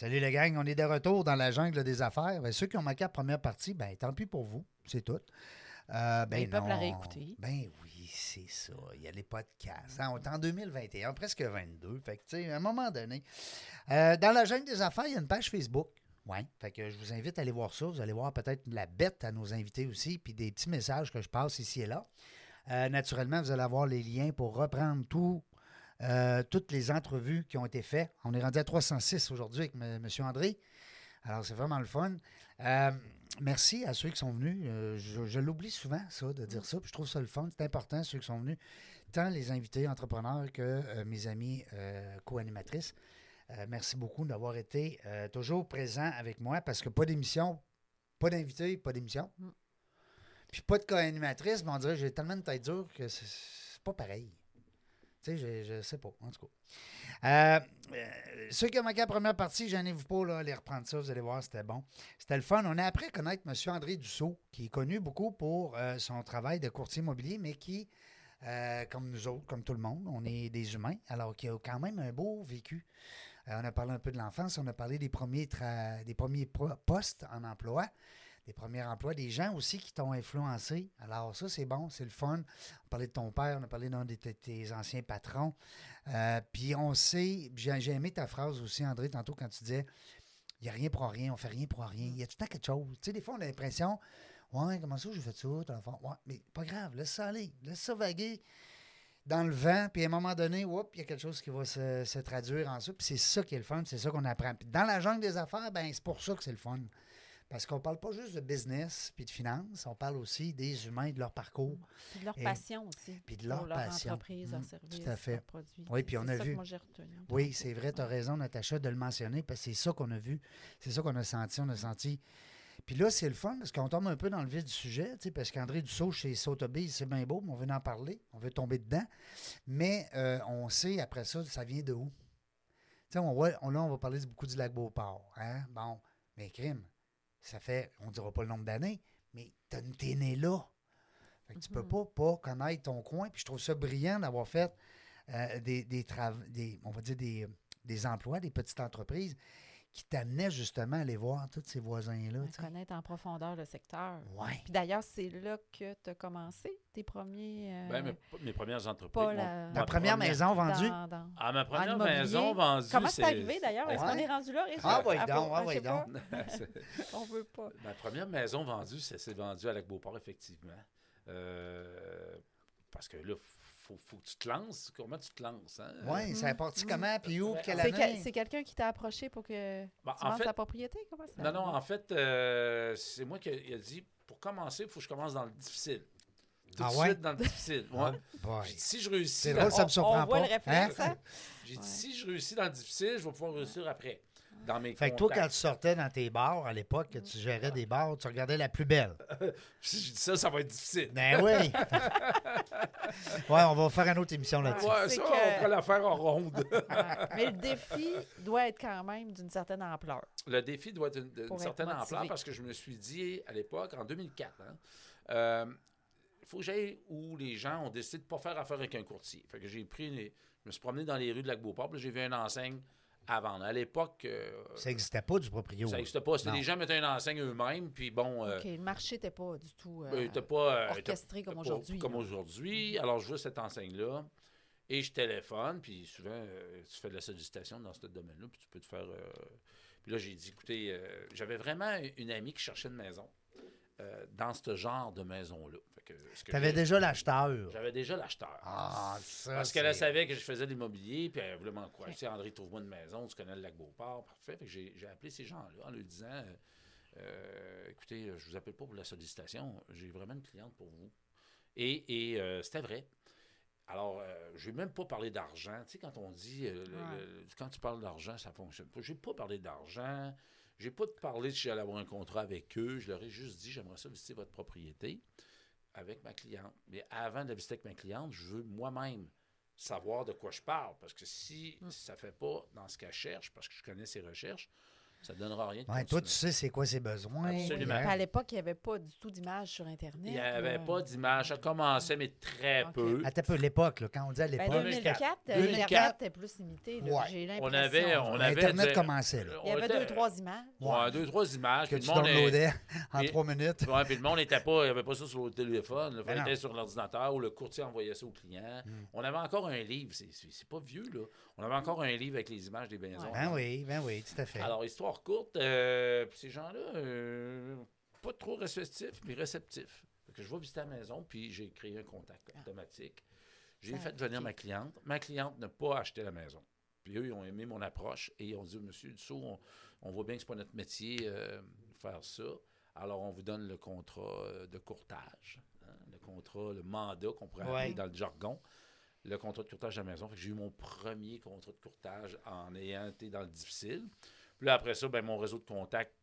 Salut les gang, on est de retour dans la jungle des affaires. Ben, ceux qui ont manqué la première partie, ben tant pis pour vous, c'est tout. Euh, ben Ils peuvent la non. réécouter. Ben oui, c'est ça. Il y a les podcasts. hein. On est en 2021, presque 22. Fait que, à un moment donné. euh, dans la jungle des affaires, il y a une page Facebook. Oui. Fait que je vous invite à aller voir ça. Vous allez voir peut-être la bête à nos invités aussi, puis des petits messages que je passe ici et là. Euh, naturellement, vous allez avoir les liens pour reprendre tout, euh, toutes les entrevues qui ont été faites. On est rendu à 306 aujourd'hui avec M. André. Alors, c'est vraiment le fun. Euh, merci à ceux qui sont venus. Euh, je je l'oublie souvent, ça, de dire ça. Puis je trouve ça le fun. C'est important, ceux qui sont venus. Tant les invités entrepreneurs que mes amis co-animatrices. Merci beaucoup d'avoir été toujours présents avec moi parce que pas d'émission, pas d'invité, pas d'émission. Mm. Puis pas de co-animatrice, mais on dirait que j'ai tellement de tête dure que c'est pas pareil. Tu sais, je, je sais pas, en tout cas. Euh, euh, ceux qui ont manqué la première partie, gênez-vous pas, là, aller reprendre ça, vous allez voir, c'était bon. C'était le fun. On a appris à connaître M. André Dussault, qui est connu beaucoup pour euh, son travail de courtier immobilier, mais qui, comme nous autres, comme tout le monde, on est des humains, alors qui a quand même un beau vécu. On a parlé un peu de l'enfance, on a parlé des premiers, des premiers postes en emploi, des premiers emplois, des gens aussi qui t'ont influencé. Alors ça, c'est bon, c'est le fun. On a parlé de ton père, on a parlé d'un de tes, tes anciens patrons. Euh, Puis on sait, j'ai aimé ta phrase aussi, André, tantôt quand tu disais, il n'y a rien pour rien, on fait rien pour rien. Il y a tout le temps quelque chose. Tu sais, des fois, on a l'impression, ouais, comment ça, j'ai fait ça, l'enfant? Ouais, mais pas grave, laisse ça aller, laisse ça vaguer dans le vent, puis à un moment donné, il y a quelque chose qui va se, se traduire en ça. Puis c'est ça qui est le fun, c'est ça qu'on apprend. Puis dans la jungle des affaires, ben c'est pour ça que c'est le fun. Parce qu'on parle pas juste de business puis de finances, on parle aussi des humains et de leur parcours. Puis de leur Et- passion aussi. puis de leur pour leur passion. entreprise, leur Mm, service, tout à fait. leurs produits. Oui, puis on a ça vu- Que moi, j'ai retenu. Oui, c'est vrai, tu as raison, Natacha, de le mentionner, parce que c'est ça qu'on a vu, c'est ça qu'on a senti, on a senti. Puis là, c'est le fun, parce qu'on tombe un peu dans le vif du sujet, tu sais, parce qu'André Dussault, chez Sotheby's, c'est bien beau, mais on veut en parler, on veut tomber dedans. Mais euh, on sait, après ça, ça vient de où? Tu sais, on voit, on- là, on va parler beaucoup du lac Beauport, hein? Bon, mais crime, ça fait, on dira pas le nombre d'années, mais t'as- t'es né là. Fait que tu peux Mhm. pas pas connaître ton coin, puis je trouve ça brillant d'avoir fait euh, des, des, des, on va dire des, des emplois, des petites entreprises qui t'amenaient justement à aller voir tous ces voisins-là. Connaître en profondeur le secteur. Ouais. Puis d'ailleurs, c'est là que tu as commencé tes premiers. euh, Ben, mes, mes premières entreprises. pas mon- la- ma première maison vendue? dans- dans- Ah, ma première maison vendue. Comment c'est arrivé d'ailleurs? Est-ce Ouais. qu'on est rendu là? Ah, oui, donc, ah, oui, donc. On veut pas. Ma première maison vendue, c'est c'est vendu à Lac-Beauport, effectivement. Euh, parce que là, faut, faut que tu te lances. Comment tu te lances? Hein? Oui, ça a parti Mm. comment, puis où, quelle C'est année? que- c'est quelqu'un qui t'a approché pour que Bon, tu en fait, ta propriété? Comment ça? non, non, en fait, euh, c'est moi qui a, il a dit pour commencer, il faut que je commence dans le difficile. Tout Ah de ouais? suite dans le difficile. Ouais. Boy. J'ai dit, si je réussis. C'est dans- drôle, ça me surprend on pas. hein? hein? J'ai dit, Ouais. si je réussis dans le difficile, je vais pouvoir réussir après. Dans mes Fait que toi, quand tu sortais dans tes bars à l'époque, que tu gérais des bars, tu regardais la plus belle. Si je dis ça, ça va être difficile. Ben oui! ouais, on va faire une autre émission là-dessus. Ouais, C'est ça, que- on pourrait la faire en ronde. Ouais. Mais le défi doit être quand même d'une certaine ampleur. Le défi doit être une- d'une certaine motivé. ampleur parce que je me suis dit à l'époque, en 2004, hein, euh, il faut que j'aille où les gens ont décidé de ne pas faire affaire avec un courtier. Fait que j'ai pris, les- je me suis promené dans les rues de Lac-Beauport, puis là, j'ai vu une enseigne à vendre. À l'époque, euh, Ça n'existait pas du proprio. ça n'existait pas. C'était les gens mettaient une enseigne eux-mêmes, puis bon, euh, OK, le marché n'était pas du tout euh, était pas euh, était- orchestré comme aujourd'hui. Comme aujourd'hui. Alors, je vois cette enseigne-là. Et je téléphone, puis souvent, euh, tu fais de la sollicitation dans ce domaine-là, puis tu peux te faire. euh, Puis là, j'ai dit, écoutez, euh, j'avais vraiment une amie qui cherchait une maison euh, dans ce genre de maison-là. Tu avais déjà l'acheteur. J'avais déjà l'acheteur. Ah, ça. Parce qu'elle savait que je faisais de l'immobilier, puis elle voulait m'encourager. Tu sais, André, trouve-moi une maison, tu connais le lac Beauport, parfait. Fait que j'ai appelé ces gens-là en leur disant euh, euh, écoutez, je vous appelle pas pour la sollicitation, j'ai vraiment une cliente pour vous. Et, et, euh, c'était vrai. Alors, euh, je n'ai même pas parlé d'argent. Tu sais, quand on dit, euh, le- Ouais. le- quand tu parles d'argent, ça ne fonctionne pas. Je n'ai pas parlé d'argent. Je n'ai pas parlé si j'allais avoir un contrat avec eux. Je leur ai juste dit, j'aimerais ça visiter votre propriété avec ma cliente. Mais avant de la visiter avec ma cliente, je veux moi-même savoir de quoi je parle. Parce que si Mm. ça ne fait pas dans ce qu'elle cherche, parce que je connais ses recherches, Ça ne donnera rien Ouais, toi, tu sais c'est quoi ses besoins. Absolument. à l'époque, il n'y avait pas du tout d'image sur Internet. Il n'y avait pas d'image. Ça commençait, mais très peu. Un peu, l'époque, là, quand on dit à Ben, l'époque, 2004, euh, 2004. Internet était plus limité. là, Ouais. J'ai On l'impression. avait, on avait Internet commençait. Là, Il y avait deux, trois images. Ouais, deux, trois images. que puis tu le monde est- downloadais en trois minutes. Ouais, puis le monde n'était pas, il n'y avait pas ça sur le téléphone. Il Ben était sur l'ordinateur ou le courtier envoyait ça au client. Hmm. On avait encore un livre, c'est- pas vieux, là. On avait encore un livre avec les images des maisons. Ouais. Ben oui, ben oui, tout à fait. Alors, histoire courte, euh, puis ces gens-là, euh, pas trop réceptifs, mais réceptifs. Fait que je vais visiter la maison, puis j'ai créé un contact automatique. J'ai fait venir ma cliente. Ma cliente n'a pas acheté la maison. Puis eux, ils ont aimé mon approche et ils ont dit, Monsieur Dussault, on, on voit bien que ce n'est pas notre métier euh, faire ça. Alors, on vous donne le contrat euh, de courtage, hein, le contrat, le mandat qu'on pourrait appeler Ouais. dans le jargon, le contrat de courtage de la maison. J'ai eu mon premier contrat de courtage en ayant été dans le difficile. Puis là, après ça, ben, mon réseau de contacts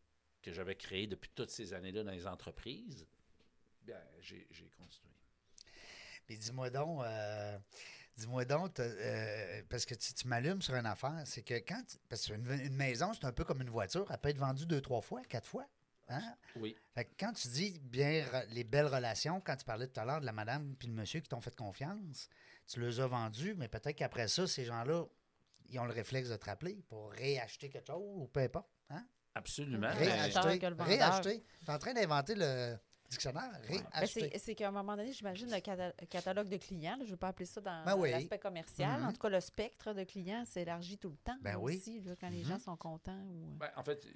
que j'avais créé depuis toutes ces années-là dans les entreprises, bien, j'ai j'ai continué. Puis dis-moi donc, euh, dis-moi donc, euh, parce que tu, tu m'allumes sur une affaire, c'est que quand, tu- parce qu'une une maison, c'est un peu comme une voiture, elle peut être vendue deux, trois fois, quatre fois. Hein? Oui. Fait que quand tu dis bien les belles relations, quand tu parlais tout à l'heure de la madame puis le monsieur qui t'ont fait confiance, tu les as vendus, mais peut-être qu'après ça, ces gens-là, ils ont le réflexe de te rappeler pour réacheter quelque chose ou peu importe. Hein? Absolument. Mais- Réacheter. Vendeur. Réacheter. Tu es en train d'inventer le dictionnaire. Ben, Réacheter. c'est c'est qu'à un moment donné, j'imagine, le cata- catalogue de clients, là, je ne veux pas appeler ça dans, Ben oui. l'aspect commercial. Mhm. En tout cas, le spectre de clients s'élargit tout le temps Ben oui. aussi, là, quand les Mhm. gens sont contents. Ou... Ben, en fait, euh,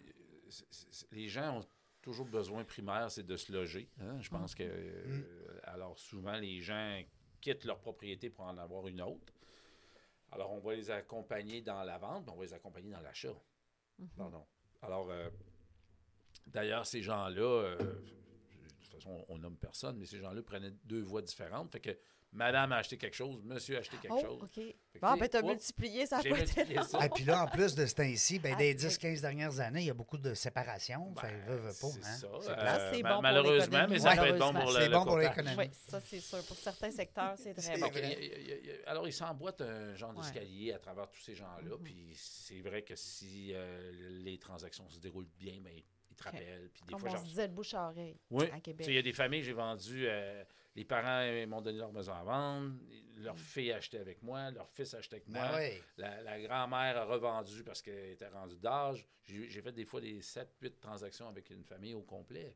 les gens ont toujours besoin primaire, c'est de se loger. hein. Je pense que. euh, alors, souvent, les gens quittent leur propriété pour en avoir une autre. Alors, on va les accompagner dans la vente, mais on va les accompagner dans l'achat. Mhm. Pardon. Alors, euh, d'ailleurs, ces gens-là, euh, de toute façon, on, on nomme personne, mais ces gens-là prenaient deux voies différentes. Fait que madame a acheté quelque chose, monsieur a acheté quelque Oh, chose. OK. Que, Bon, ben, sais, tu as oups, multiplié, ça a J'ai pas été multiplié ça. Et puis là, en plus de ce temps-ci, ben, Ah, des oui. 10-15 dernières années, il y a beaucoup de séparations. Ben, c'est hein. ça. C'est Euh, bon pour malheureusement, mais ça peut être bon pour le C'est bon pour l'économie. Oui, ça, c'est sûr. Pour certains secteurs, c'est très bon. Alors, ils s'emboîtent un genre Ouais. d'escalier à travers tous ces gens-là. Mhm. Puis c'est vrai que si euh, les transactions se déroulent bien, ben, ils te rappellent. Puis des Comme fois, on j'en se disait, le bouche à oreille Oui. à Tu sais, Québec. Il y a des familles, j'ai vendu. euh, les parents euh, m'ont donné leur maison à vendre. Leur fille a acheté avec moi. Leur fils a acheté avec moi. Ben oui. La, la grand-mère a revendu parce qu'elle était rendue d'âge. J'ai fait des fois des 7-8 transactions avec une famille au complet.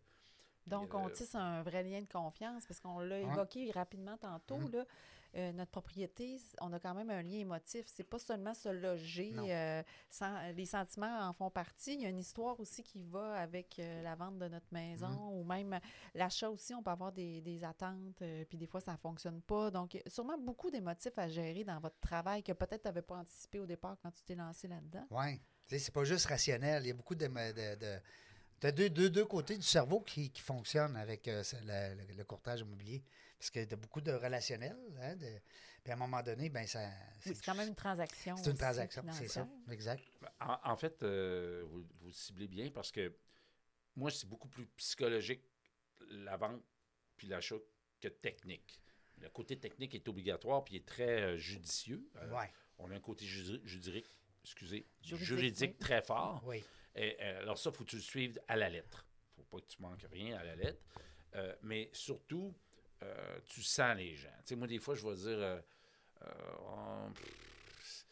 Donc, on euh, tisse un vrai lien de confiance parce qu'on l'a évoqué rapidement tantôt. Mhm. Là, Euh, notre propriété, on a quand même un lien émotif. C'est pas seulement se loger. Euh, sans- les sentiments en font partie. Il y a une histoire aussi qui va avec euh, la vente de notre maison Mhm. ou même l'achat aussi. On peut avoir des, des attentes, puis des fois, ça ne fonctionne pas. Donc, sûrement beaucoup d'émotifs à gérer dans votre travail que peut-être tu n'avais pas anticipé au départ quand tu t'es lancé là-dedans. Oui. C'est pas juste rationnel. Il y a beaucoup de. de, de- T'as deux, deux, deux côtés du cerveau qui, qui fonctionnent avec euh, le- le courtage immobilier. Parce que tu as beaucoup de relationnel. Hein, de- puis à un moment donné, ben ça. Oui, c'est quand même une transaction. C'est une transaction, c'est ça. Exact. En, en fait, euh, vous, vous le ciblez bien parce que moi, c'est beaucoup plus psychologique la vente puis l'achat que technique. Le côté technique est obligatoire puis est très euh, judicieux. Euh, Ouais. On a un côté juridique, excusez, Juridique, très fort. Oui. Et, euh, alors ça, il faut que tu le suives à la lettre. Il ne faut pas que tu manques rien à la lettre. Euh, mais surtout, euh, tu sens les gens. Tu sais, moi, des fois, je vais dire, euh, euh, Oh, pff,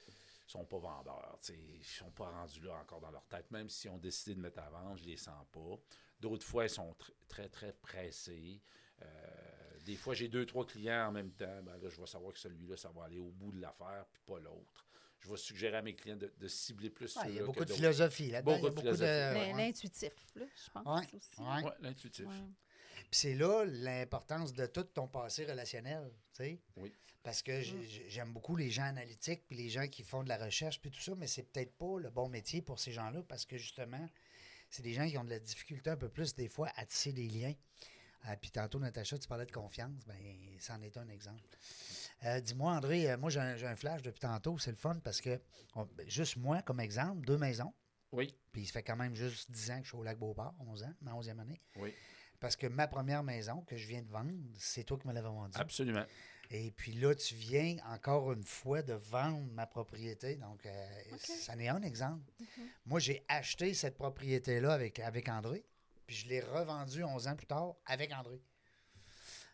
ils sont pas vendeurs. tu sais, Ils ne sont pas rendus là encore dans leur tête. Même si on décidé de mettre à vendre, je les sens pas. D'autres fois, ils sont tr- très, très pressés. Euh, des fois, j'ai deux, trois clients en même temps. Ben là, je vais savoir que celui-là, ça va aller au bout de l'affaire, puis pas l'autre. Je vais suggérer à mes clients de, de cibler plus Ouais, il y a beaucoup de philosophie là-dedans. Il y a Beaucoup de beaucoup de. philosophie. L'in- ouais. L'intuitif, là, je pense Ouais, aussi. ouais. Ouais, l'intuitif. Ouais. Puis c'est là l'importance de tout ton passé relationnel, tu sais. Oui. Parce que j'ai- j'ai- j'aime beaucoup les gens analytiques puis les gens qui font de la recherche puis tout ça, mais c'est peut-être pas le bon métier pour ces gens-là parce que justement, c'est des gens qui ont de la difficulté un peu plus des fois à tisser des liens. Ah, puis tantôt, Natacha, tu parlais de confiance, ben c'en est un exemple. Euh, Dis-moi, André, euh, moi j'ai un, flash depuis tantôt, c'est le fun parce que on- ben, juste moi, comme exemple, deux maisons, Oui, puis ça fait quand même juste 10 ans que je suis au lac Beauport, 11 ans, ma 11e année. oui, Parce que ma première maison que je viens de vendre, c'est toi qui me l'avais vendue. absolument. Et puis là, tu viens encore une fois de vendre ma propriété. Donc, euh, ça n'est un exemple. Mhm. Moi, j'ai acheté cette propriété-là avec, avec André, puis je l'ai revendue 11 ans plus tard avec André.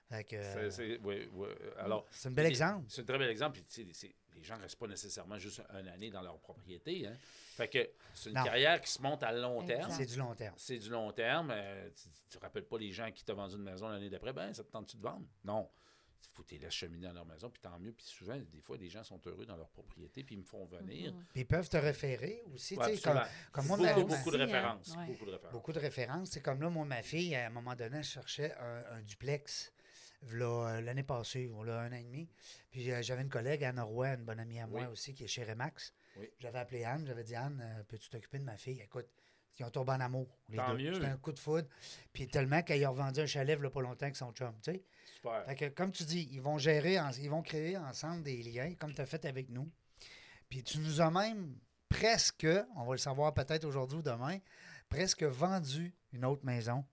Fait que, C'est- c'est- oui, oui. Alors, c'est un bel exemple. C'est un très bel exemple. Puis, tu sais, c'est- les gens ne restent pas nécessairement juste une année dans leur propriété. Hein. Fait que c'est une Non. carrière qui se monte à long terme. C'est du long terme. C'est du long terme. Euh, tu ne rappelles pas les gens qui t'ont vendu une maison l'année d'après. Ben, ça te tente-tu de vendre? Non. Il faut que tu les cheminer dans leur maison. Puis tant mieux. Puis souvent, des fois, les gens sont heureux dans leur propriété. Puis ils me font venir. Mhm. Puis ils peuvent te référer aussi. Ouais, tu sais, comme, comme moi, beaucoup, ma- beaucoup de hein. références. Ouais. Beaucoup de références. beaucoup de références. C'est comme là, moi, ma fille, à un moment donné, elle cherchait un, un duplex. Euh, L'année passée, voilà un an et demi. Puis euh, j'avais une collègue, Anne Roy, une bonne amie à moi Oui. aussi, qui est chez Remax. Oui. J'avais appelé Anne, j'avais dit Anne, euh, peux-tu t'occuper de ma fille? Écoute, ils ont tombé en amour, les Tant deux. C'était un coup de foudre. Puis tellement qu'elle a revendu un chalet a pas longtemps avec son chum, tu sais. Super. Fait que, comme tu dis, ils vont gérer, en- ils vont créer ensemble des liens, comme tu as fait avec nous. Puis tu nous as même presque, on va le savoir peut-être aujourd'hui ou demain, presque vendu une autre maison.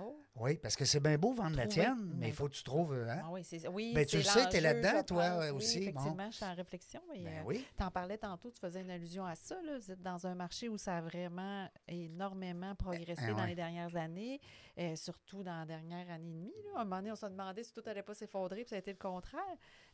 Oh. Oui, parce que c'est bien beau vendre la tienne, mais il faut que tu trouves. Hein? Ah oui, c'est oui, Ben, tu le sais, t'es l'enjeu, là-dedans, toi, Oui, aussi, bon. Effectivement, je suis en réflexion. mais, Ben euh, oui. Tu en parlais tantôt, tu faisais une allusion à ça. Là. Vous êtes dans un marché où ça a vraiment énormément progressé Ah dans ouais. les dernières années, euh, surtout dans la dernière année et demie. Là. À un moment donné, on se demandait si tout n'allait pas s'effondrer, puis ça a été le contraire.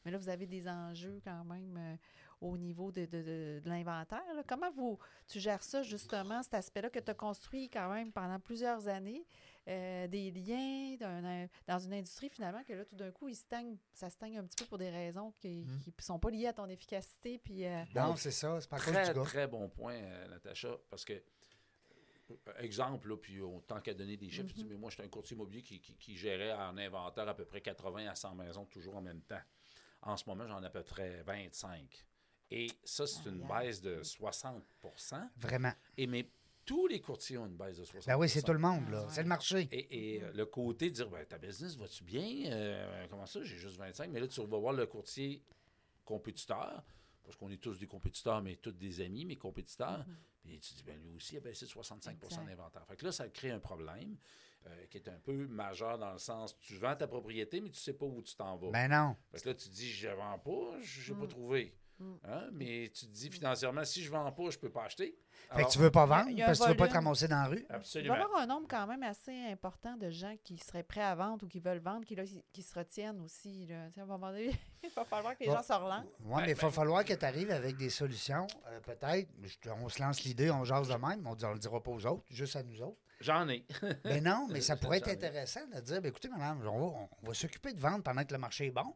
Mais là, vous avez des enjeux quand même euh, au niveau de, de- de- de l'inventaire. Comment vous, tu gères ça, justement, cet aspect-là que tu as construit quand même pendant plusieurs années, euh, des liens d'un- dans une industrie, finalement, que là, tout d'un coup, il stagne, ça stagne un petit peu pour des raisons qui Mm. ne sont pas liées à ton efficacité. Puis, euh, Non, c'est ça, c'est pas cause Très, du très bon point, euh, Natacha, parce que, exemple, là, puis on tant qu'à donner des chiffres, je dis, Mhm. mais moi, j'étais un courtier immobilier qui, qui- qui gérait en inventaire à peu près 80 à 100 maisons toujours en même temps. En ce moment, j'en ai à peu près 25. Et ça, c'est une baisse de 60% Vraiment. Et mais tous les courtiers ont une baisse de 60 Ben oui, c'est tout le monde, là. C'est le marché. et, et, euh, le côté de dire, ben, ta business, va-tu bien? Euh, comment ça? J'ai juste 25. Mais là, tu vas voir le courtier compétiteur, parce qu'on est tous des compétiteurs, mais tous des amis, mais compétiteurs. Puis tu dis, ben, lui aussi, il a baissé de 65 Exact. d'inventaire. Fait que là, ça crée un problème euh, qui est un peu majeur dans le sens, tu vends ta propriété, mais tu sais pas où tu t'en vas. Ben non. Fait que là, tu dis, je ne vends pas, je n'ai pas Mm. trouvé. Mm. Hein? Mais tu te dis, financièrement, si je ne vends pas, je ne peux pas acheter. Fait que tu veux pas vendre parce que tu veux pas te ramasser dans la rue? il va y Absolument. avoir un nombre quand même assez important de gens qui seraient prêts à vendre ou qui veulent vendre, qui, là, qui se retiennent aussi. Là. Tu sais, à un moment donné, il va falloir que les Bon. gens se relancent. Oui, mais il va falloir que tu arrives avec des solutions. euh, Peut-être, on se lance l'idée, on jase de même, on ne le dira pas aux autres, juste à nous autres. J'en ai. Ben non, mais ça pourrait être intéressant de dire, ben écoutez, madame, on va, on va s'occuper de vendre pendant que le marché est bon.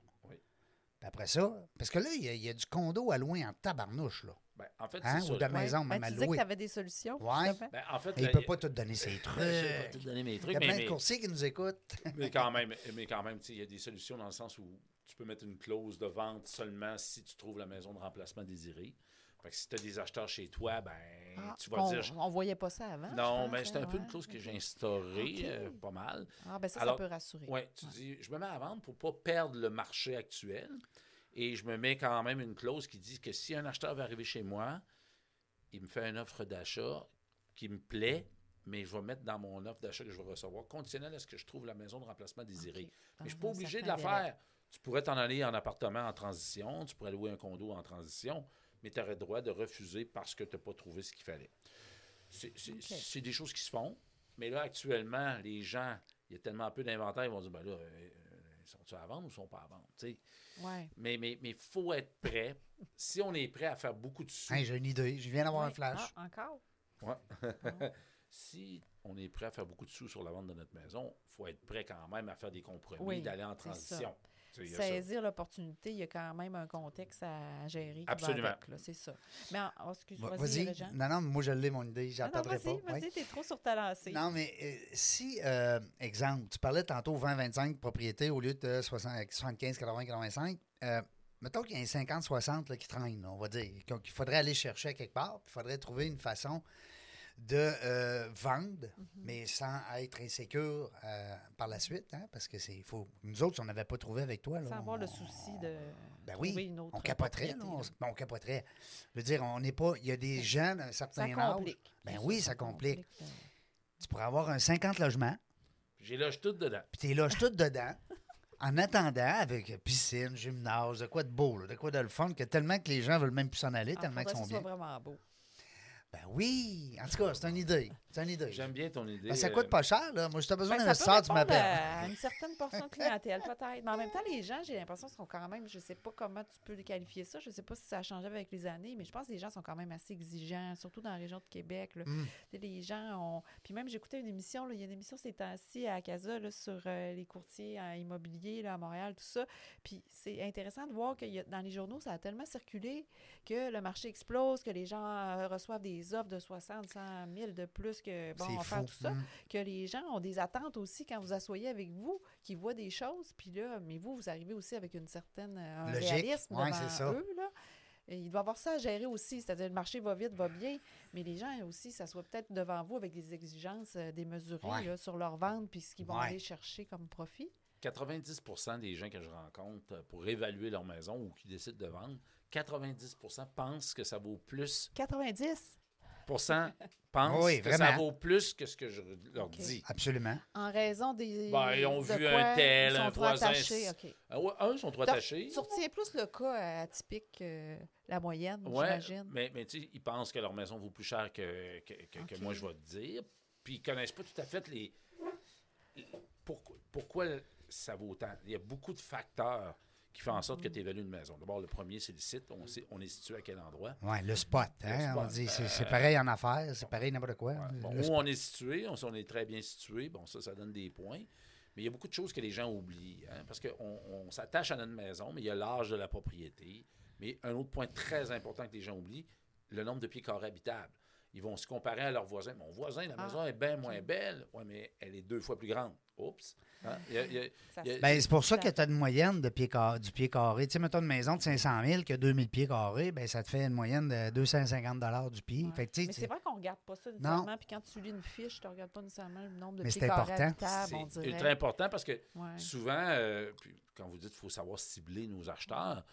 Oui. Puis après ça, parce que là, il y, a- il y a du condo à loin en tabarnouche, là. Ben, en fait, Hein, ou de maison, Ouais. même Ben, à tu disais que louer. tu avais des solutions. Ouais. justement. Ben, en fait, Il ne peut il- pas te donner ses Je vais pas te trucs. donner mes Il y trucs, a mais, plein mais- de coursiers qui nous écoutent. mais quand même, mais quand même, tu sais, il y a des solutions dans le sens où tu peux mettre une clause de vente seulement si tu trouves la maison de remplacement désirée. Fait que si tu as des acheteurs chez toi, ben, Ah, tu vas qu'on- dire. je- On voyait pas ça avant. Non, mais c'est un hein, peu une ouais. clause que j'ai instaurée, euh, pas mal. Ah, ben ça, Alors, ça peut rassurer. Oui, tu dis, je me mets à vendre pour ne pas perdre le marché actuel. Et je me mets quand même une clause qui dit que si un acheteur va arriver chez moi, il me fait une offre d'achat qui me plaît, mais je vais mettre dans mon offre d'achat que je vais recevoir, conditionnel à ce que je trouve la maison de remplacement désirée. Mais je ne suis pas obligé de la délai. faire. Tu pourrais t'en aller en appartement en transition, tu pourrais louer un condo en transition, mais tu aurais le droit de refuser parce que tu n'as pas trouvé ce qu'il fallait. C'est des choses qui se font, mais là, actuellement, les gens, il y a tellement peu d'inventaire, ils vont dire, ben là, euh, euh, sont-ils à vendre ou sont pas à vendre? tu sais? Ouais. Mais il mais, mais faut être prêt. si on est prêt à faire beaucoup de sous, Hey, J'ai une idée. Je viens d'avoir un flash. Ah, encore? Ouais. si on est prêt à faire beaucoup de sous sur la vente de notre maison, il faut être prêt quand même à faire des compromis, Oui, d'aller en transition. Ça. Saisir l'opportunité, il y a quand même un contexte à gérer. Absolument. c'est ça. Mais en- oh, excuse, Va- vas-y. Non, non, mais moi, je l'ai, mon idée. J'attendrai vas-y, pas. vas-y, Ouais. t'es trop sur ta lancée. Non, mais euh, si, euh, exemple, tu parlais tantôt 20-25 propriétés au lieu de 60 75, 80, 85, euh, mettons qu'il y a un 50-60 là, qui traîne, on va dire, donc il faudrait aller chercher quelque part, puis il faudrait trouver une façon de euh, vendre, Mhm. mais sans être insécure euh, par la suite, hein, parce que c'est faut. Nous autres, si on n'avait pas trouvé avec toi, là, Sans avoir le souci de Ben trouver oui, une autre on capoterait, là, on, là. ben, on capoterait. Je veux dire, on n'est pas. Il y a des gens d'un certain Ça âge. complique. Ben C'est oui, ça complique. Tu pourrais avoir un 50 logements, J'ai loge tout dedans. puis tu les loges toutes dedans. En attendant, avec piscine, gymnase, de quoi de beau, là, de quoi de le fun, que tellement que les gens veulent même plus s'en aller, Ah, tellement qu'ils sont bien. soit vraiment beau. Ben oui, en tout cas, c'est une idée. C'est une idée. J'aime bien ton idée. Ben, ça euh, coûte pas cher, là. Moi, t'as besoin Ben, d'un peut tu m'appelles. à une certaine portion de clientèle, peut-être. Mais en même temps, les gens, j'ai l'impression, sont quand même, je sais pas comment tu peux les qualifier ça, je sais pas si ça a changé avec les années, mais je pense que les gens sont quand même assez exigeants, surtout dans la région de Québec. là. Mm. Sais, Les gens ont. Puis même, j'écoutais une émission, là, il y a une émission ces temps-ci à Casa là, sur euh, les courtiers en immobilier là, à Montréal, tout ça. Puis c'est intéressant de voir que y a- dans les journaux, ça a tellement circulé que le marché explose, que les gens euh, reçoivent des offres de 60, 100 000 de plus que bon, on C'est va fou. faire tout ça Mm. que les gens ont des attentes aussi quand vous asseyez avec vous, qui voient des choses, puis là, mais vous, vous arrivez aussi avec une certaine euh, un Logique. réalisme Ouais, devant c'est ça. eux, là. Et il doit avoir ça à gérer aussi, c'est-à-dire le marché va vite, va bien, mais les gens aussi, ça soit peut-être devant vous avec des exigences euh, démesurées Ouais. là, sur leur vente, puis ce qu'ils vont Ouais. aller chercher comme profit. 90% des gens que je rencontre euh, pour évaluer leur maison ou qui décident de vendre, 90% pensent que ça vaut plus. 90 pensent Oui, que ça vaut plus que ce que je leur dis. Absolument. en raison des. Ben, ils ont de vu quoi un tel, ils sont un voisin, attachés, c- OK. Ah ouais, un, sont trop attachés. Tu retiens plus le cas atypique que la moyenne, Ouais, j'imagine. mais, mais tu sais, ils pensent que leur maison vaut plus cher que, que, que- moi je vais te dire. Puis ils connaissent pas tout à fait les. Pourquoi, pourquoi ça vaut autant? Il y a beaucoup de facteurs qui font en sorte Mm-hmm. que tu évalues une maison. D'abord, le premier, c'est le site. On, sait, on est situé à quel endroit. Ouais, le spot. Hein? On dit, c'est Euh, pareil en affaires, c'est pareil n'importe quoi. Ouais. Bon, Le où spot. on est situé, on, si on est très bien situé, bon, ça, ça donne des points. Mais il y a beaucoup de choses que les gens oublient. hein, parce qu'on on s'attache à notre maison, mais il y a l'âge de la propriété. Mais un autre point très important que les gens oublient, le nombre de pieds carrés habitables. Ils vont se comparer à leur voisin. Mon voisin, la Ah, maison est bien moins belle. Oui, mais elle est deux fois plus grande. Oups. Hein? Ben, c'est pour ça que tu as une moyenne de pieds car- du pied carré. Tu sais, mettons une maison de 500 000 qui a 2000 pieds carrés, ben, ça te fait une moyenne de 250 du pied. Ouais. Fait que, Mais c'est vrai qu'on regarde pas ça nécessairement. Puis quand tu lis une fiche, tu ne regardes pas nécessairement le nombre de Mais pieds c'est carrés c'est ultra important parce que Ouais. souvent, euh, puis quand vous dites qu'il faut savoir cibler nos acheteurs,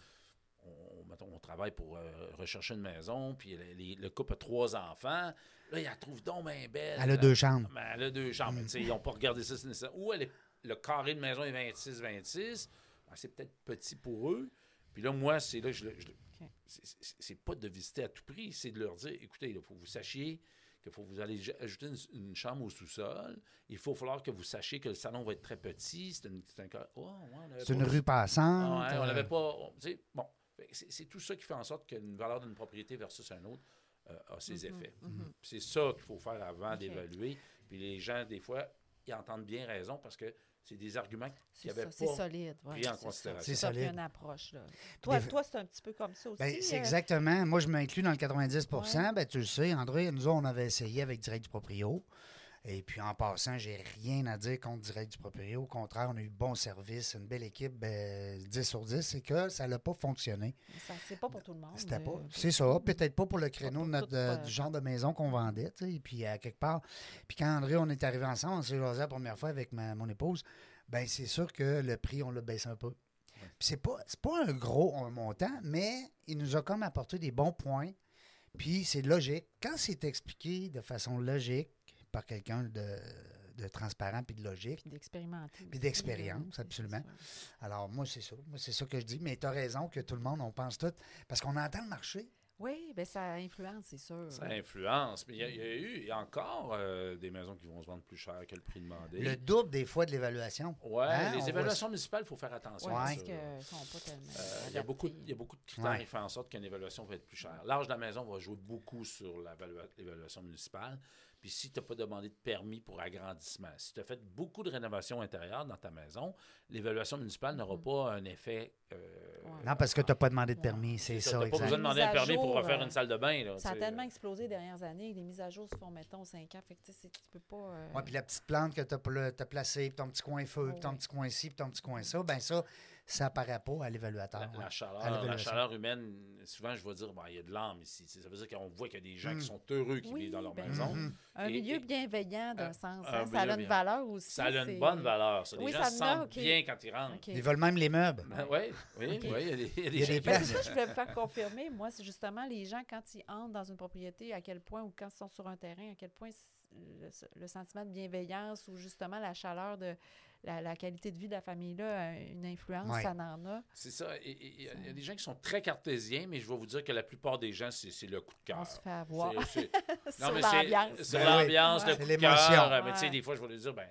on, mettons, on travaille pour euh, rechercher une maison, puis les- les- le couple a trois enfants. Là, il la trouve donc bien belle. Elle a deux chambres. Ben, elle a deux chambres. Mm. mais tu sais, Ils n'ont pas regardé ça. c'est nécessaire. Ou elle est- le carré de maison est 26-26. Ben, c'est peut-être petit pour eux. Puis là, moi, c'est là que je, c'est- pas de visiter à tout prix, c'est de leur dire écoutez, il faut que vous sachiez qu'il faut que vous allez ajouter une, une chambre au sous-sol. Il faut falloir que vous sachiez que le salon va être très petit. C'est une, un oh, ouais, une pas- rue passante. ah ouais, on euh, n'avait pas. on- tu sais, bon, c'est tout ça qui fait en sorte qu'une valeur d'une propriété versus un autre euh, a ses Mhm, effets. mhm. C'est ça qu'il faut faire avant d'évaluer. Puis les gens, des fois, ils entendent bien raison parce que c'est des arguments C'est n'avaient pas. c'est solide. ouais, pris en considération. C'est solide. une approche. Là. Toi, des- toi c'est un petit peu comme ça aussi. Ben, c'est euh, exactement. Moi, je m'inclus dans le 90 Ouais. ben, Tu le sais, André, nous, on avait essayé avec Direct du Proprio. Et puis, en passant, j'ai rien à dire contre Direct du Proprio. Au contraire, on a eu bon service, une belle équipe, ben, 10 sur 10. C'est que ça n'a pas fonctionné. ça, C'est pas pour tout le monde. C'était pas. euh, C'est ça. Peut-être pas pour le créneau pour de notre, tout, euh, euh, du genre de maison qu'on vendait. tu sais. Et puis, à quelque part. Puis, quand André, on est arrivé ensemble, on s'est jasé la première fois avec ma- mon épouse, ben c'est sûr que le prix, on l'a baissé un peu. Puis, c'est pas, c'est pas un gros montant, mais il nous a comme apporté des bons points. Puis, c'est logique. Quand c'est expliqué de façon logique par quelqu'un de, de transparent puis de logique, Puis d'expérimenter. Puis d'expérience, absolument. alors moi, c'est ça. Moi, c'est ça que je dis. Mais tu as raison que tout le monde, on pense tout. Parce qu'on entend le marché. Oui, bien, ça influence, c'est sûr. Ça influence. Mais il y, a- il y a eu, il y a encore euh, des maisons qui vont se vendre plus cher que le prix demandé. Le double des fois de l'évaluation. Ouais, Hein, on les voit évaluations municipales, il faut faire attention. Oui, à parce ne sont pas tellement. Euh, il, y a beaucoup, de- il y a beaucoup de critères Ouais. qui font en sorte qu'une évaluation va être plus chère. L'âge de la maison va jouer beaucoup sur l'évaluation municipale. Puis si tu n'as pas demandé de permis pour agrandissement, si tu as fait beaucoup de rénovations intérieures dans ta maison, l'évaluation municipale n'aura pas un effet. euh, Ouais. Non, parce que tu n'as pas demandé de Ouais. permis. C'est ça, ça, t'as pas besoin de demander un permis pour refaire euh, une salle de bain. Là, Ça a tu tellement explosé les dernières années. Les mises à jour se font, mettons, 5 ans. Fait que, tu tu peux pas. euh, Ouais, puis la petite plante que tu as, placée, puis ton petit coin feu, puis ton petit coin ci, puis ton petit coin ça, ben ça, ça apparaît pas à l'évaluateur. La, ouais. la À chaleur, la chaleur humaine, souvent, je vais dire, bon, il y a de l'âme ici. Ça veut dire qu'on voit qu'il y a des gens qui sont heureux qui Oui, vivent dans leur ben, maison. Mhm. Un Et- milieu et- bienveillant d'un un- sens. un hein, ça a une bien- valeur aussi. Ça a une bonne valeur. Ça. Les Oui, gens ça se sentent bien quand ils rentrent. Ils veulent même les meubles. Ben, oui, oui, oui, il y a des, il y a des Ben, c'est ça que je voulais me faire confirmer. Moi, c'est justement les gens, quand ils entrent dans une propriété, à quel point, ou quand ils sont sur un terrain, à quel point le, le sentiment de bienveillance ou justement la chaleur de la, la qualité de vie de la famille-là, a une influence, Ouais. ça en a. C'est ça. Il y, a- il y a des gens qui sont très cartésiens, mais je vais vous dire que la plupart des gens, c'est c'est le coup de cœur. On se fait avoir C'est- c'est- sur l'ambiance. Ben l'ambiance, Ouais. le coup de l'émotion. cœur. euh, Mais tu sais, des fois, je vais lui dire, ben,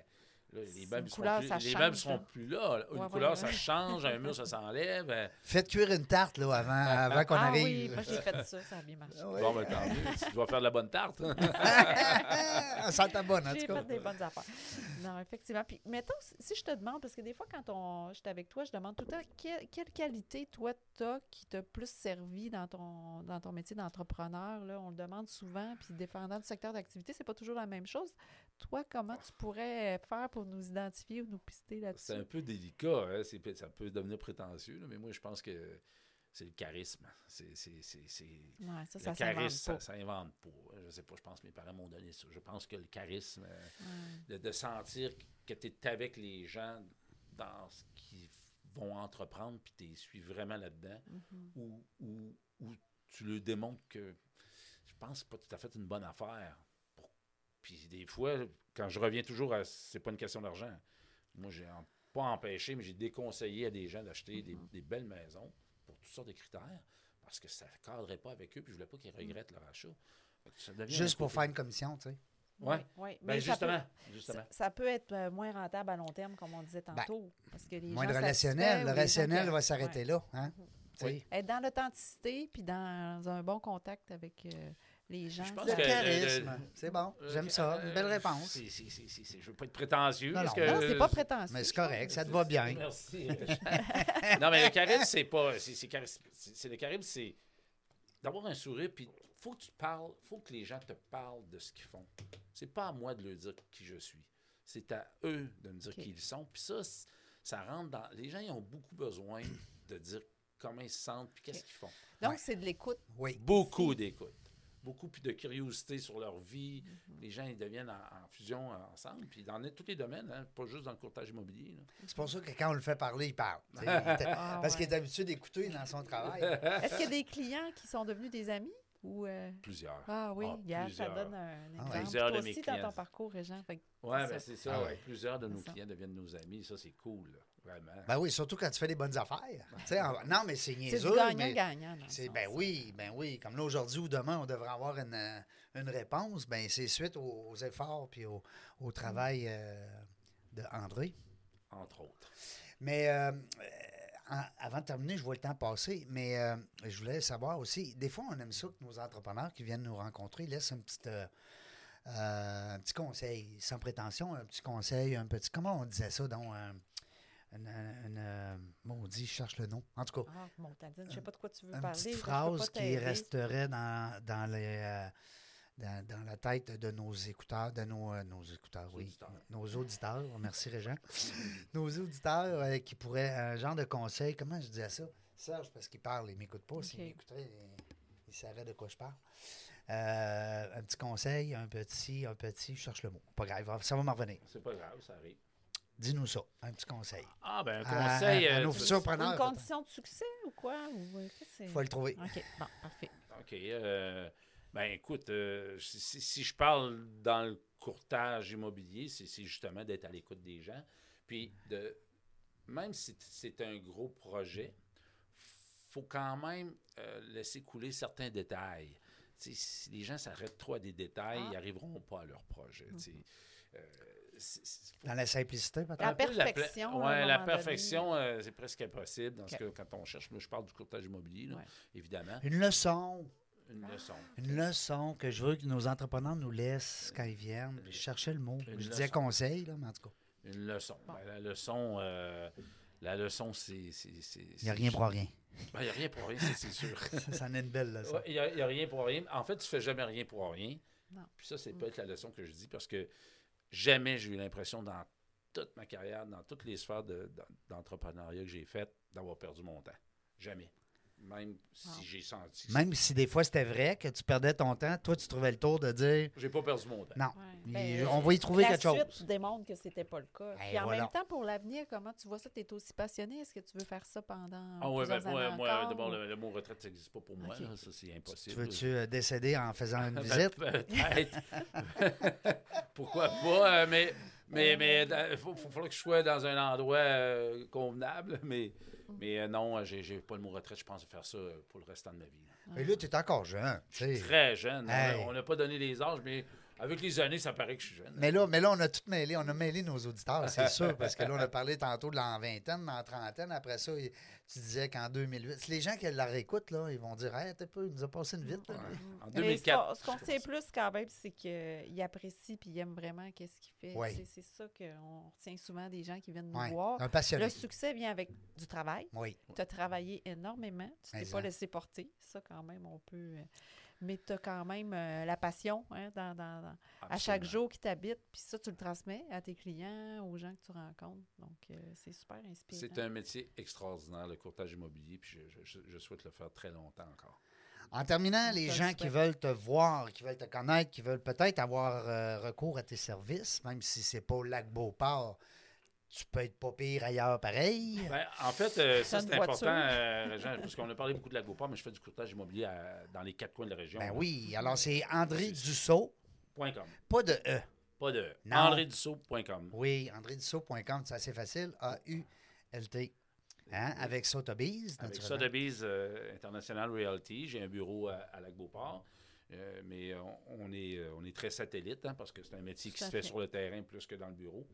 là, les une seront couleur, plus, ça les change, meubles seront là. plus là. Une Ouais, couleur, ouais, ça ouais. change. Un mur, ça s'enlève. Faites cuire une tarte là, avant, avant qu'on ah oui, arrive. moi j'ai fait ça, ça a bien marché. Ouais. Bon, ben, tant mieux. Tu dois faire de la bonne tarte. On s'entend bonne, en J'ai tout cas. fait des bonnes affaires. Non, effectivement. Puis, mettons, si- je te demande, parce que des fois, quand on, je suis avec toi, je demande tout le temps quelle, quelle qualité, toi, tu as qui t'a plus servi dans ton, dans ton métier d'entrepreneur. Là, on le demande souvent, puis dépendant du secteur d'activité, c'est pas toujours la même chose. Toi, comment tu pourrais faire pour nous identifier ou nous pister C'est un là-dessus? peu délicat. hein. Ça peut devenir prétentieux, là, mais moi, je pense que c'est le charisme. C'est c'est- c'est- Ouais, ça, Le ça charisme, s'invente ça, pas. ça invente pas. Je sais pas, je pense que mes parents m'ont donné ça. Je pense que le charisme, euh, Ouais. de, de sentir que tu es avec les gens dans ce qu'ils vont entreprendre, puis tu suis vraiment là-dedans, Mhm. ou, ou, ou tu leur démontres que je pense pas tout à fait une bonne affaire. Puis des fois, quand je reviens toujours à c'est pas une question d'argent, moi, j'ai en- pas empêché, mais j'ai déconseillé à des gens d'acheter des, Mm-hmm. des belles maisons pour toutes sortes de critères, parce que ça ne cadrait pas avec eux, puis je voulais pas qu'ils regrettent leur achat. Juste pour faire une commission, tu sais. Ouais. Oui, oui. Ben Mais ça peut- justement, justement. Ça, ça peut être euh, moins rentable à long terme, comme on disait tantôt. parce que les Ben, Moins gens de relationnel. Le gens qui- va s'arrêter Ouais. là. Hein? Oui. Être dans l'authenticité puis dans un bon contact avec euh, les gens. Je pense Le que- charisme. le- C'est bon. J'aime ça. Une belle euh, réponse. c'est- c'est- c'est- je veux pas être prétentieux. Non, non. que- Non, c'est pas prétentieux. Mais c'est correct, ça te va bien. Merci. non, mais le charisme, c'est pas. C'est le charisme, c'est d'avoir un sourire, puis faut que tu parles, faut que les gens te parlent de ce qu'ils font. C'est pas à moi de leur dire qui je suis. C'est à eux de me dire qui ils sont. Puis ça, c- ça rentre dans. Les gens, ils ont beaucoup besoin de dire comment ils se sentent, puis qu'est-ce qu'ils font. Donc, Ouais. c'est de l'écoute. Oui. Beaucoup d'écoute. Beaucoup puis de curiosité sur leur vie. Mm-hmm. Les gens, ils deviennent en, en fusion ensemble. Puis dans tous les domaines, hein, pas juste dans le courtage immobilier. C'est pour ça que quand on le fait parler, il parle. Il Ah, Parce ouais. qu'il est habitué d'écouter dans son travail. Est-ce qu'il y a des clients qui sont devenus des amis? Ou. euh, Plusieurs. Ah oui, Ah, regarde, ça plusieurs. donne un Ah exemple. ouais. Plusieurs Toi de mes aussi, dans clients. ton parcours, Régent. C'est ben ça. c'est ça. Ah ouais. Plusieurs de nos ça. clients deviennent nos amis. Ça, c'est cool, là. vraiment. Ben oui, surtout quand tu fais des bonnes affaires. Tu sais, en- Non, mais c'est niaiseux. gagnant-gagnant. c'est sens. Ben oui, ben oui. Comme là, aujourd'hui ou demain, on devrait avoir une, euh, une réponse. Ben c'est suite aux, aux efforts puis au, au travail euh, de André. Entre autres. Mais euh, avant de terminer, je vois le temps passer, mais euh, je voulais savoir aussi, des fois, on aime ça que nos entrepreneurs qui viennent nous rencontrer laissent un petit, euh, euh, un petit conseil, sans prétention, un petit conseil, un petit, comment on disait ça, donc, euh, une, une, euh, maudit, je cherche le nom. En tout cas, Ah, je sais pas de quoi tu veux une parler. peux phrase qui resterait dans, dans les... euh, dans, dans la tête de nos écouteurs, de nos, euh, nos écouteurs, oui. Auditeurs. Nos auditeurs, merci Régent. nos auditeurs euh, qui pourraient, un genre de conseil, comment je disais ça? Serge, parce qu'il parle, il ne m'écoute pas. S'il Ok. m'écouterait, il, il saurait de quoi je parle. Euh, un petit conseil, un petit, un petit, je cherche le mot. Pas grave, ça va m'en revenir. C'est pas grave, ça arrive. Dis-nous ça, un petit conseil. Ah, ben, un À- conseil. à euh, nos Une condition de succès ou quoi? Il faut le trouver. OK, bon, parfait. OK. Ben, écoute, euh, si, si- si je parle dans le courtage immobilier, c'est justement d'être à l'écoute des gens. Puis, de, même si c'est un gros projet, faut quand même euh, laisser couler certains détails. Si les gens s'arrêtent trop à des détails, Ah. ils n'arriveront pas à leur projet. sais. Euh, Dans la simplicité, peut-être? La perfection, ouais, la perfection, euh, c'est presque impossible dans ce que, quand on cherche. Moi, je parle du courtage immobilier, là, Ouais. évidemment. Une leçon. Une leçon. Une leçon que je veux que nos entrepreneurs nous laissent quand ils viennent. Je cherchais le mot. Une Je disais leçon. conseil, là, mais en tout cas, Une leçon. Bon. Ben, la leçon, euh, la leçon, c'est. c'est- c'est- il n'y a rien pour rien. Ben, Il n'y a rien pour rien, c'est sûr. Ça, ça en est une belle leçon. Ouais, Il n'y a, il y a rien pour rien. En fait, tu fais jamais rien pour rien. Non. Puis ça, c'est peut-être la leçon que je dis parce que jamais j'ai eu l'impression dans toute ma carrière, dans toutes les sphères de- de- d'entrepreneuriat que j'ai faites, d'avoir perdu mon temps. Jamais. Même si Wow. j'ai senti. Même si des fois c'était vrai que tu perdais ton temps, toi, tu trouvais le tour de dire J'ai pas perdu mon temps. non. Ouais. Il- Ben, on va y trouver la quelque chose. suite démontre que c'était pas le cas. Ben, Puis en voilà. même temps, pour l'avenir, comment tu vois ça? Tu es aussi passionné? Est-ce que tu veux faire ça pendant Ah ouais, ben, moi, années moi, d'abord, le, le mot retraite, ça n'existe pas pour moi. Là. Ça, c'est Tu impossible. veux-tu euh, décéder en faisant une visite? Peut-être. Pourquoi pas? euh, mais mais, mais il faut, faut, que je sois dans un endroit euh, convenable. Mais, mais euh, non, j'ai pas le mot retraite. Je pense faire ça euh, pour le restant de ma vie. Mais là, tu es encore jeune. Très jeune. Hey. On n'a pas donné les âges, mais avec les années, ça paraît que je suis jeune. Mais là, mais là, on a tout mêlé. On a mêlé nos auditeurs, c'est sûr. Parce que là, on a parlé tantôt de l'an vingtaine, l'an trentaine. Après ça, tu disais qu'en 2008. C'est les gens qui la réécoutent, là, ils vont dire Hey, t'es pas, il nous a passé une vite. là. En Mais 2004. ce qu'on- ce qu'on sait plus quand même, c'est qu'il apprécie puis il aime vraiment qu'est-ce qu'il fait. Oui. C'est- ça qu'on retient souvent des gens qui viennent nous Ouais, voir. Un passionné. Le succès vient avec du travail. Oui. Tu as travaillé énormément. Tu t'es Mais pas laissé porter. Ça, quand même, on peut. Mais tu as quand même euh, la passion hein, dans, dans- dans- à chaque jour qui t'habite. Puis ça, tu le transmets à tes clients, aux gens que tu rencontres. Donc, euh, c'est super inspirant. C'est un métier extraordinaire, le courtage immobilier, puis je, je- je souhaite le faire très longtemps encore. En terminant, les gens qui veulent te voir, qui veulent te connaître, qui veulent peut-être avoir euh, recours à tes services, même si c'est pas au lac Beauport, tu peux être pas pire ailleurs pareil. Ben, en fait, euh, ça, c'est important, euh, Régent, parce qu'on a parlé beaucoup de la GoPar, mais je fais du courtage immobilier à- dans les quatre coins de la région. Ben là. oui. Alors, c'est André Dussault, .com. pas de E. Pas de Non. andredussault.com. Oui, andredussault.com, c'est assez facile. A-U-L-T. Hein? Avec Sotheby's, Avec. Sotheby's euh, International Realty, j'ai un bureau à, à Lac-Beauport. Euh, mais on, on est, euh, on est très satellite, hein, parce que c'est un métier qui se fait. sur le terrain plus que dans le bureau.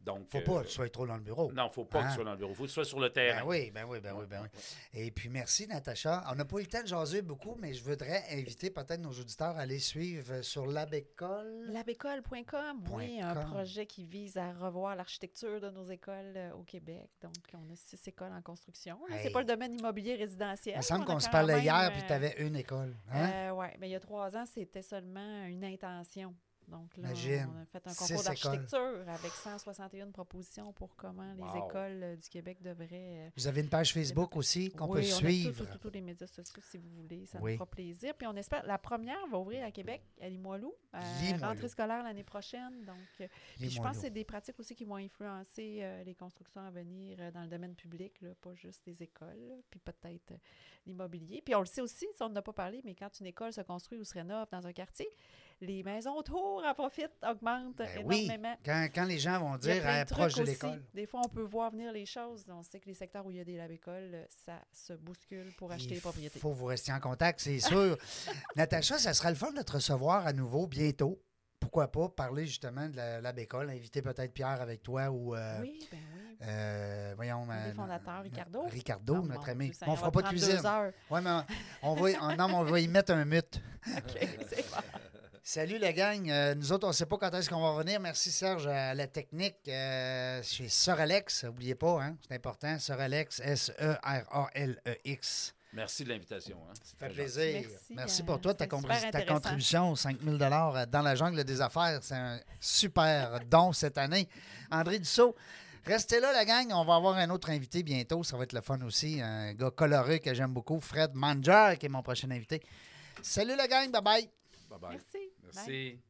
Donc, Faut euh, pas que tu sois trop dans le bureau. Non, faut pas que Hein? tu sois dans le bureau. faut que tu sois sur le terrain. Ben oui, ben oui, ben oui, ben oui. Et puis merci Natacha. On n'a pas eu le temps de jaser beaucoup, mais je voudrais inviter peut-être nos auditeurs à aller suivre sur l'abécole. Labécole.com, oui, un projet qui vise à revoir l'architecture de nos écoles euh, au Québec. Donc, on a six écoles en construction. là. Hey. C'est pas le domaine immobilier résidentiel. Il me semble qu'on se parlait même, hier, puis euh, tu avais une école. Hein? oui, mais il y a trois ans, c'était seulement une intention. Donc là, Imagine, on a fait un concours d'architecture avec 161 propositions pour comment les Wow. écoles euh, du Québec devraient... euh, Vous avez une page Facebook aussi qu'on oui, peut on suivre. tout- tous les médias sociaux si vous voulez. Ça Oui. nous fera plaisir. Puis on espère, la première va ouvrir à Québec, à Limoilou, à Limoilou. rentrée scolaire l'année prochaine. Donc, euh, puis je pense que c'est des pratiques aussi qui vont influencer euh, les constructions à venir euh, dans le domaine public, là, pas juste les écoles, là, puis peut-être euh, l'immobilier. Puis on le sait aussi, ça, on n'a pas parlé, mais quand une école se construit ou se rénove dans un quartier, les maisons autour en profitent, augmentent Ben oui, énormément. quand, quand les gens vont Il dire à proche de l'école. Des fois, on peut voir venir les choses. On sait que les secteurs où il y a des labécoles, euh, ça se bouscule pour acheter Il les propriétés. faut que vous restiez en contact, c'est sûr. Natacha, ça sera le fun de te recevoir à nouveau bientôt. Pourquoi pas parler justement de la, la bécole, inviter peut-être Pierre avec toi ou, euh, Oui, ben oui. euh, voyons, euh, fondateurs, Ricardo. Ricardo, Oh, notre ami. Dieu, on va fera pas de cuisine. Ouais, mais on va, on- non, mais on va y mettre un mute. OK, c'est. Salut la gang. Euh, nous autres, on ne sait pas quand est-ce qu'on va revenir. Merci Serge à la technique euh, chez Sœur Alex. N'oubliez pas, hein, c'est important. Sœur Alex, E S-E-R-A-L-E-X. Merci de l'invitation. Hein. C'est Ça fait plaisir. Merci, Merci euh, pour toi, ta, ta contribution, 5 000 dans la jungle des affaires. C'est un super don cette année. André Dussault, restez là, la gang. On va avoir un autre invité bientôt. Ça va être le fun aussi. Un gars coloré que j'aime beaucoup, Fred Manger, qui est mon prochain invité. Salut, la gang. Bye-bye. Bye-bye. Merci. Bye. Merci.